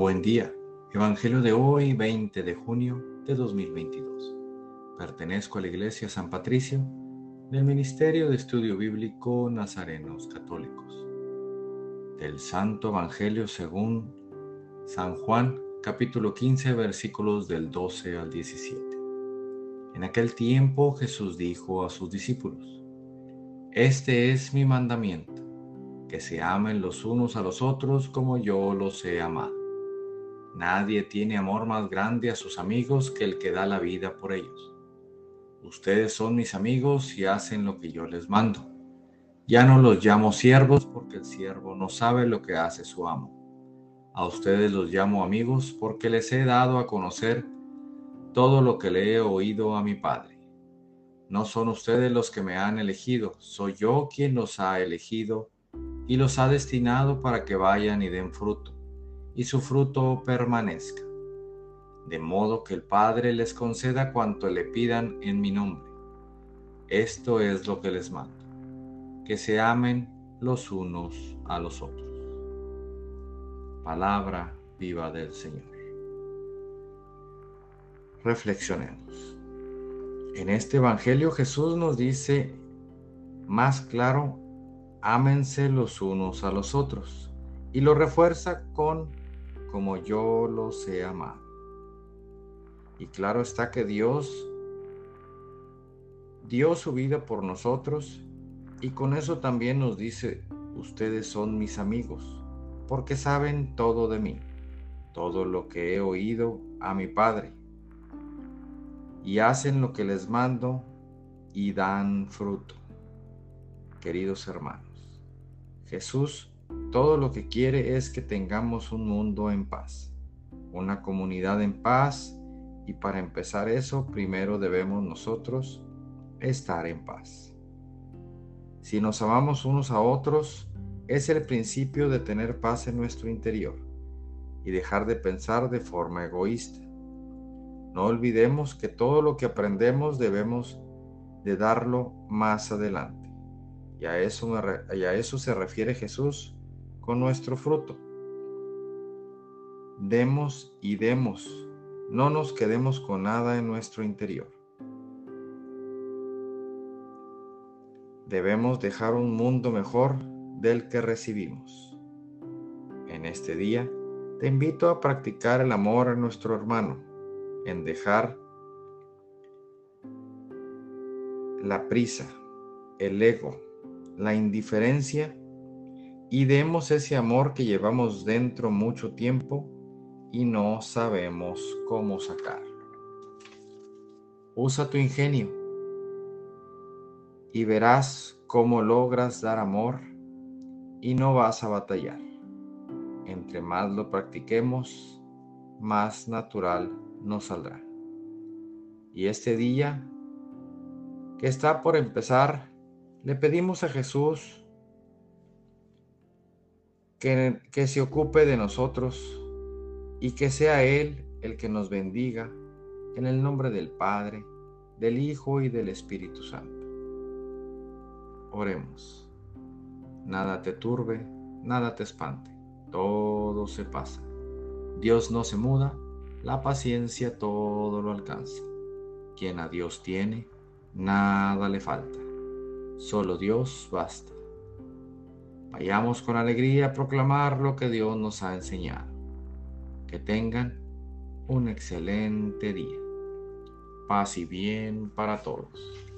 Buen día. Evangelio de hoy, 20 de junio de 2022. Pertenezco a la Iglesia San Patricio del Ministerio de Estudio Bíblico Nazarenos Católicos. Del Santo Evangelio según San Juan, capítulo 15, versículos del 12 al 17. En aquel tiempo Jesús dijo a sus discípulos, Este es mi mandamiento, que se amen los unos a los otros como yo los he amado. Nadie tiene amor más grande a sus amigos que el que da la vida por ellos. Ustedes son mis amigos y hacen lo que yo les mando. Ya no los llamo siervos porque el siervo no sabe lo que hace su amo. A ustedes los llamo amigos porque les he dado a conocer todo lo que le he oído a mi Padre. No son ustedes los que me han elegido, soy yo quien los ha elegido y los ha destinado para que vayan y den fruto y su fruto permanezca, de modo que el Padre les conceda cuanto le pidan en mi nombre. Esto es lo que les mando, que se amen los unos a los otros. Palabra viva del Señor. Reflexionemos. En este Evangelio Jesús nos dice más claro, ámense los unos a los otros, y lo refuerza con como yo los he amado. Y claro está que Dios dio su vida por nosotros y con eso también nos dice, ustedes son mis amigos, porque saben todo de mí, todo lo que he oído a mi Padre, y hacen lo que les mando y dan fruto. Queridos hermanos, Jesús todo lo que quiere es que tengamos un mundo en paz, una comunidad en paz y para empezar eso primero debemos nosotros estar en paz. Si nos amamos unos a otros, es el principio de tener paz en nuestro interior y dejar de pensar de forma egoísta. No olvidemos que todo lo que aprendemos debemos de darlo más adelante. Y a eso, y a eso se refiere Jesús nuestro fruto. Demos y demos, no nos quedemos con nada en nuestro interior. Debemos dejar un mundo mejor del que recibimos. En este día te invito a practicar el amor a nuestro hermano, en dejar la prisa, el ego, la indiferencia y demos ese amor que llevamos dentro mucho tiempo y no sabemos cómo sacarlo. Usa tu ingenio y verás cómo logras dar amor y no vas a batallar. Entre más lo practiquemos, más natural nos saldrá. Y este día que está por empezar, le pedimos a Jesús que, se ocupe de nosotros y que sea Él el que nos bendiga en el nombre del Padre, del Hijo y del Espíritu Santo. Oremos. Nada te turbe, nada te espante, todo se pasa. Dios no se muda, la paciencia todo lo alcanza. Quien a Dios tiene, nada le falta. Solo Dios basta. Vayamos con alegría a proclamar lo que Dios nos ha enseñado. Que tengan un excelente día. Paz y bien para todos.